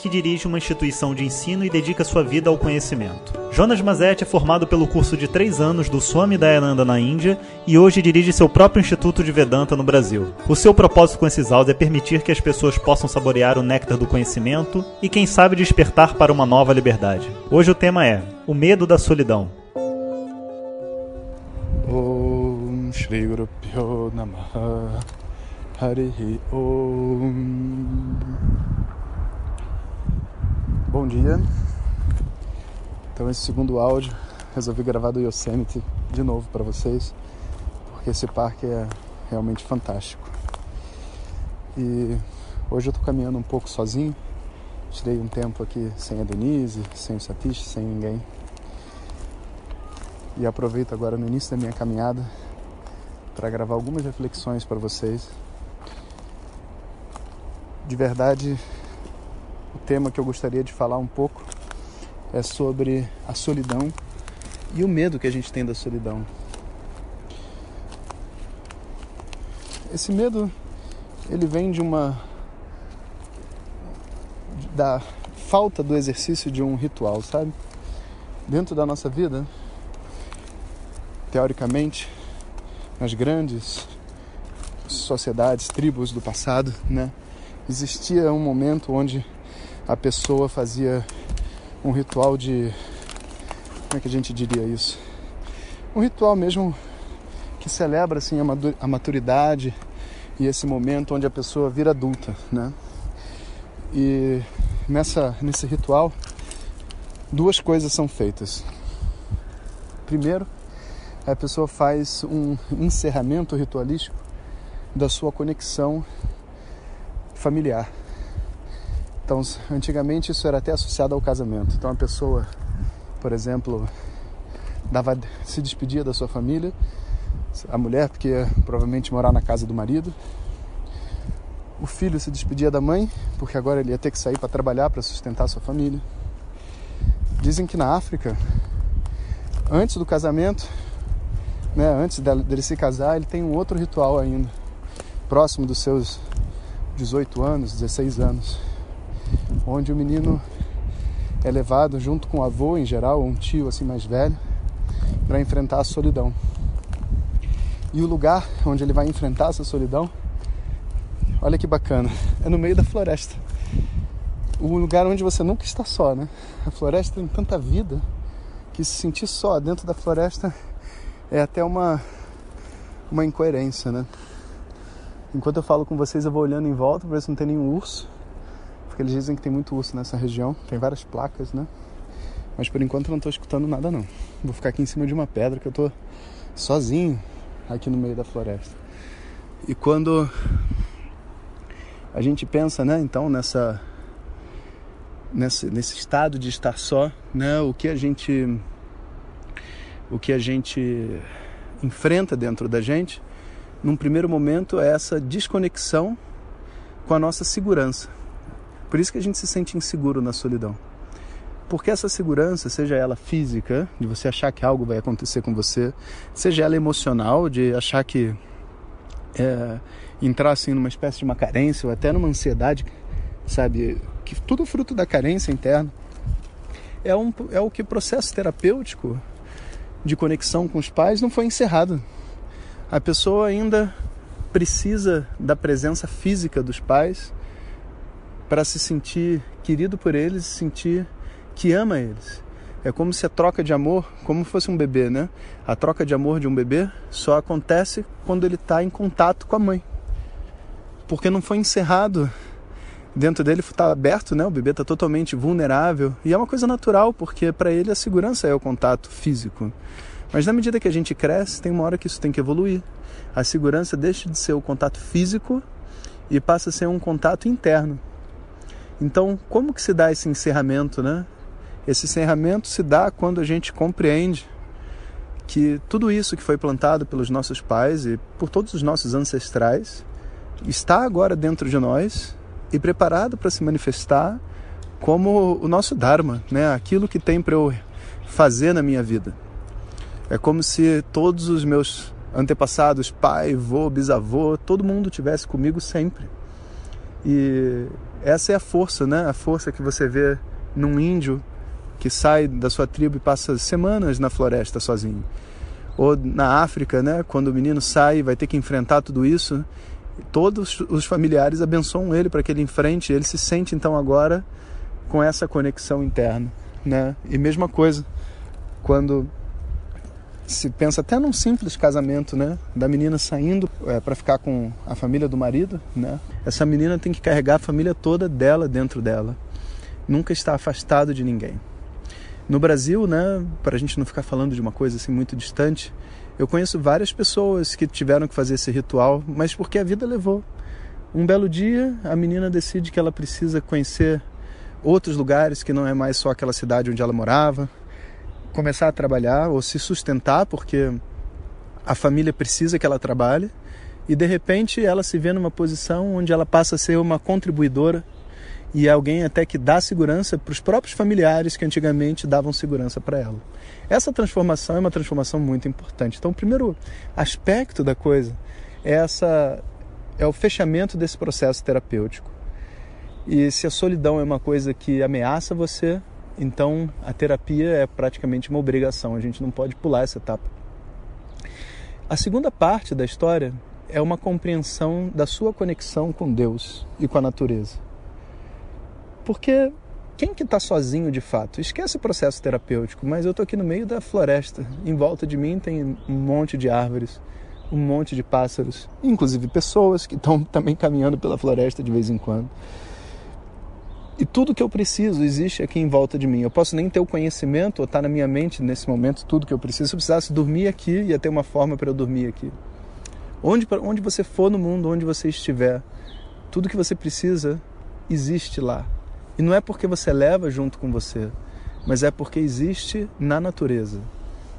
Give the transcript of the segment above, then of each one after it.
que dirige uma instituição de ensino e dedica sua vida ao conhecimento. Jonas Mazet é formado pelo curso de três anos do Swami Dayananda na Índia e hoje dirige seu próprio Instituto de Vedanta no Brasil. O seu propósito com esses áudios é permitir que as pessoas possam saborear o néctar do conhecimento e, quem sabe, despertar para uma nova liberdade. Hoje o tema é o medo da solidão. Om Shri Guru Pyo Namaha Harihi Om Bom dia. Então esse segundo áudio resolvi gravar do Yosemite de novo para vocês, porque esse parque é realmente fantástico. E hoje eu tô caminhando um pouco sozinho. Tirei um tempo aqui sem a Denise, sem o Satish, sem ninguém. E aproveito agora no início da minha caminhada para gravar algumas reflexões para vocês. De verdade, o tema que eu gostaria de falar um pouco é sobre a solidão e o medo que a gente tem da solidão. Esse medo ele vem de uma da falta do exercício de um ritual, sabe? Dentro da nossa vida, teoricamente, nas grandes sociedades, tribos do passado, né, existia um momento onde a pessoa fazia um ritual de. Como é que a gente diria isso? Um ritual mesmo que celebra assim, a maturidade e esse momento onde a pessoa vira adulta, né? E nessa, nesse ritual, duas coisas são feitas. Primeiro, a pessoa faz um encerramento ritualístico da sua conexão familiar. Então, antigamente isso era até associado ao casamento. Então, a pessoa, por exemplo, dava, se despedia da sua família, a mulher, porque ia provavelmente morar na casa do marido. O filho se despedia da mãe, porque agora ele ia ter que sair para trabalhar para sustentar a sua família. Dizem que na África, antes do casamento, né, antes dele se casar, ele tem um outro ritual ainda, próximo dos seus 18 anos, 16 anos onde o menino é levado junto com o avô, em geral, um tio assim mais velho, para enfrentar a solidão. E o lugar onde ele vai enfrentar essa solidão, olha que bacana, é no meio da floresta. O lugar onde você nunca está só, né? A floresta tem tanta vida que se sentir só dentro da floresta é até uma uma incoerência, né? Enquanto eu falo com vocês, eu vou olhando em volta para ver se não tem nenhum urso porque eles dizem que tem muito urso nessa região, tem várias placas, né? Mas por enquanto eu não estou escutando nada não. Vou ficar aqui em cima de uma pedra que eu estou sozinho aqui no meio da floresta. E quando a gente pensa, né, então nessa nesse, nesse estado de estar só, né, o que a gente o que a gente enfrenta dentro da gente, num primeiro momento é essa desconexão com a nossa segurança. Por isso que a gente se sente inseguro na solidão. Porque essa segurança, seja ela física, de você achar que algo vai acontecer com você, seja ela emocional, de achar que é, entrar assim numa espécie de uma carência ou até numa ansiedade, sabe, que tudo fruto da carência interna, é, um, é o que o processo terapêutico de conexão com os pais não foi encerrado. A pessoa ainda precisa da presença física dos pais para se sentir querido por eles, sentir que ama eles. É como se a troca de amor, como fosse um bebê, né? A troca de amor de um bebê só acontece quando ele está em contato com a mãe. Porque não foi encerrado dentro dele, está aberto, né? O bebê está totalmente vulnerável e é uma coisa natural, porque para ele a segurança é o contato físico. Mas na medida que a gente cresce, tem uma hora que isso tem que evoluir. A segurança deixa de ser o contato físico e passa a ser um contato interno. Então, como que se dá esse encerramento, né? Esse encerramento se dá quando a gente compreende que tudo isso que foi plantado pelos nossos pais e por todos os nossos ancestrais está agora dentro de nós e preparado para se manifestar como o nosso Dharma, né? aquilo que tem para eu fazer na minha vida. É como se todos os meus antepassados, pai, vô, bisavô, todo mundo tivesse comigo sempre. E essa é a força, né? A força que você vê num índio que sai da sua tribo e passa semanas na floresta sozinho. Ou na África, né? Quando o menino sai e vai ter que enfrentar tudo isso, todos os familiares abençoam ele para que ele enfrente. Ele se sente então agora com essa conexão interna, né? E mesma coisa quando se pensa até num simples casamento, né? Da menina saindo é, para ficar com a família do marido, né? Essa menina tem que carregar a família toda dela dentro dela. Nunca está afastado de ninguém. No Brasil, né? Para a gente não ficar falando de uma coisa assim muito distante, eu conheço várias pessoas que tiveram que fazer esse ritual, mas porque a vida levou. Um belo dia, a menina decide que ela precisa conhecer outros lugares que não é mais só aquela cidade onde ela morava, começar a trabalhar ou se sustentar, porque a família precisa que ela trabalhe, e de repente ela se vê numa posição onde ela passa a ser uma contribuidora e alguém até que dá segurança para os próprios familiares que antigamente davam segurança para ela. Essa transformação é uma transformação muito importante. Então, o primeiro aspecto da coisa é essa é o fechamento desse processo terapêutico. E se a solidão é uma coisa que ameaça você, então, a terapia é praticamente uma obrigação, a gente não pode pular essa etapa. A segunda parte da história é uma compreensão da sua conexão com Deus e com a natureza. Porque quem que está sozinho de fato? Esquece o processo terapêutico, mas eu estou aqui no meio da floresta. Em volta de mim tem um monte de árvores, um monte de pássaros, inclusive pessoas que estão também caminhando pela floresta de vez em quando. E tudo que eu preciso existe aqui em volta de mim. Eu posso nem ter o conhecimento ou estar tá na minha mente nesse momento tudo que eu preciso. Se eu precisasse dormir aqui, ia ter uma forma para eu dormir aqui. Onde, onde você for no mundo, onde você estiver, tudo que você precisa existe lá. E não é porque você leva junto com você, mas é porque existe na natureza.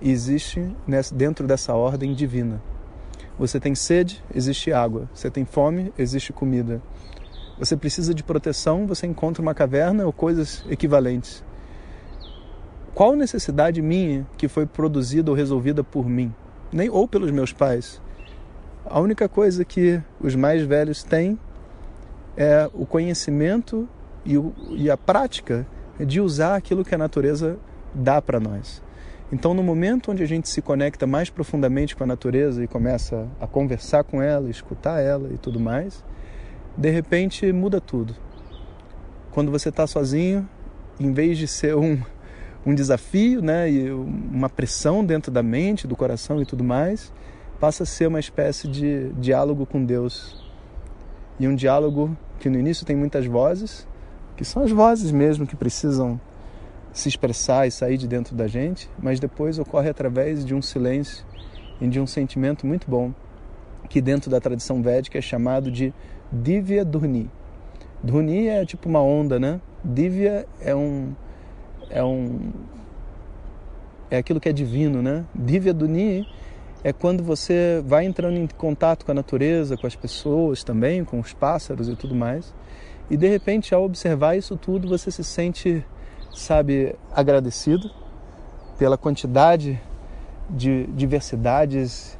E existe dentro dessa ordem divina. Você tem sede, existe água. Você tem fome, existe comida você precisa de proteção, você encontra uma caverna ou coisas equivalentes. Qual necessidade minha que foi produzida ou resolvida por mim, nem ou pelos meus pais? A única coisa que os mais velhos têm é o conhecimento e, o, e a prática de usar aquilo que a natureza dá para nós. Então, no momento onde a gente se conecta mais profundamente com a natureza e começa a conversar com ela, escutar ela e tudo mais, de repente muda tudo. Quando você está sozinho, em vez de ser um, um desafio, né, e uma pressão dentro da mente, do coração e tudo mais, passa a ser uma espécie de diálogo com Deus. E um diálogo que no início tem muitas vozes, que são as vozes mesmo que precisam se expressar e sair de dentro da gente, mas depois ocorre através de um silêncio e de um sentimento muito bom, que dentro da tradição védica é chamado de Divya Dhuni. Dhuni é tipo uma onda, né? Divya é um é um é aquilo que é divino, né? Divya Dhuni é quando você vai entrando em contato com a natureza, com as pessoas também, com os pássaros e tudo mais. E de repente, ao observar isso tudo, você se sente, sabe, agradecido pela quantidade de diversidades,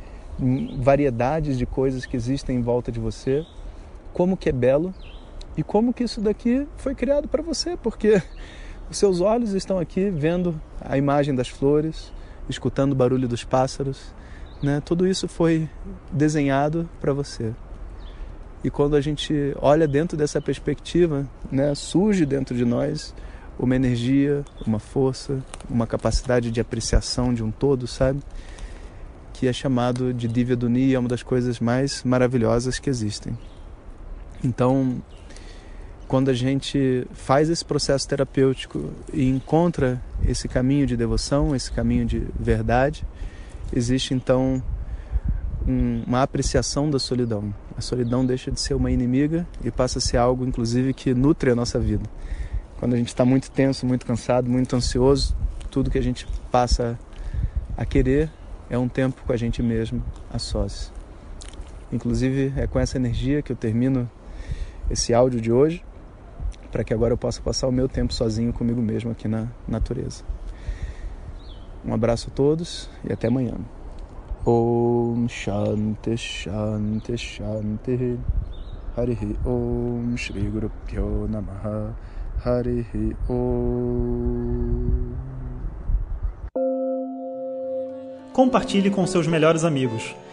variedades de coisas que existem em volta de você como que é belo e como que isso daqui foi criado para você, porque os seus olhos estão aqui vendo a imagem das flores, escutando o barulho dos pássaros, né? Tudo isso foi desenhado para você. E quando a gente olha dentro dessa perspectiva, né, surge dentro de nós uma energia, uma força, uma capacidade de apreciação de um todo, sabe? Que é chamado de Divya Duni, é uma das coisas mais maravilhosas que existem. Então, quando a gente faz esse processo terapêutico e encontra esse caminho de devoção, esse caminho de verdade, existe então um, uma apreciação da solidão. A solidão deixa de ser uma inimiga e passa a ser algo, inclusive, que nutre a nossa vida. Quando a gente está muito tenso, muito cansado, muito ansioso, tudo que a gente passa a querer é um tempo com a gente mesmo, a sós. Inclusive, é com essa energia que eu termino esse áudio de hoje, para que agora eu possa passar o meu tempo sozinho comigo mesmo aqui na natureza. Um abraço a todos e até amanhã. Om Shanti Shanti Shanti Harihi Om Shri Guru Pyo Namaha Harihi Om Compartilhe com seus melhores amigos.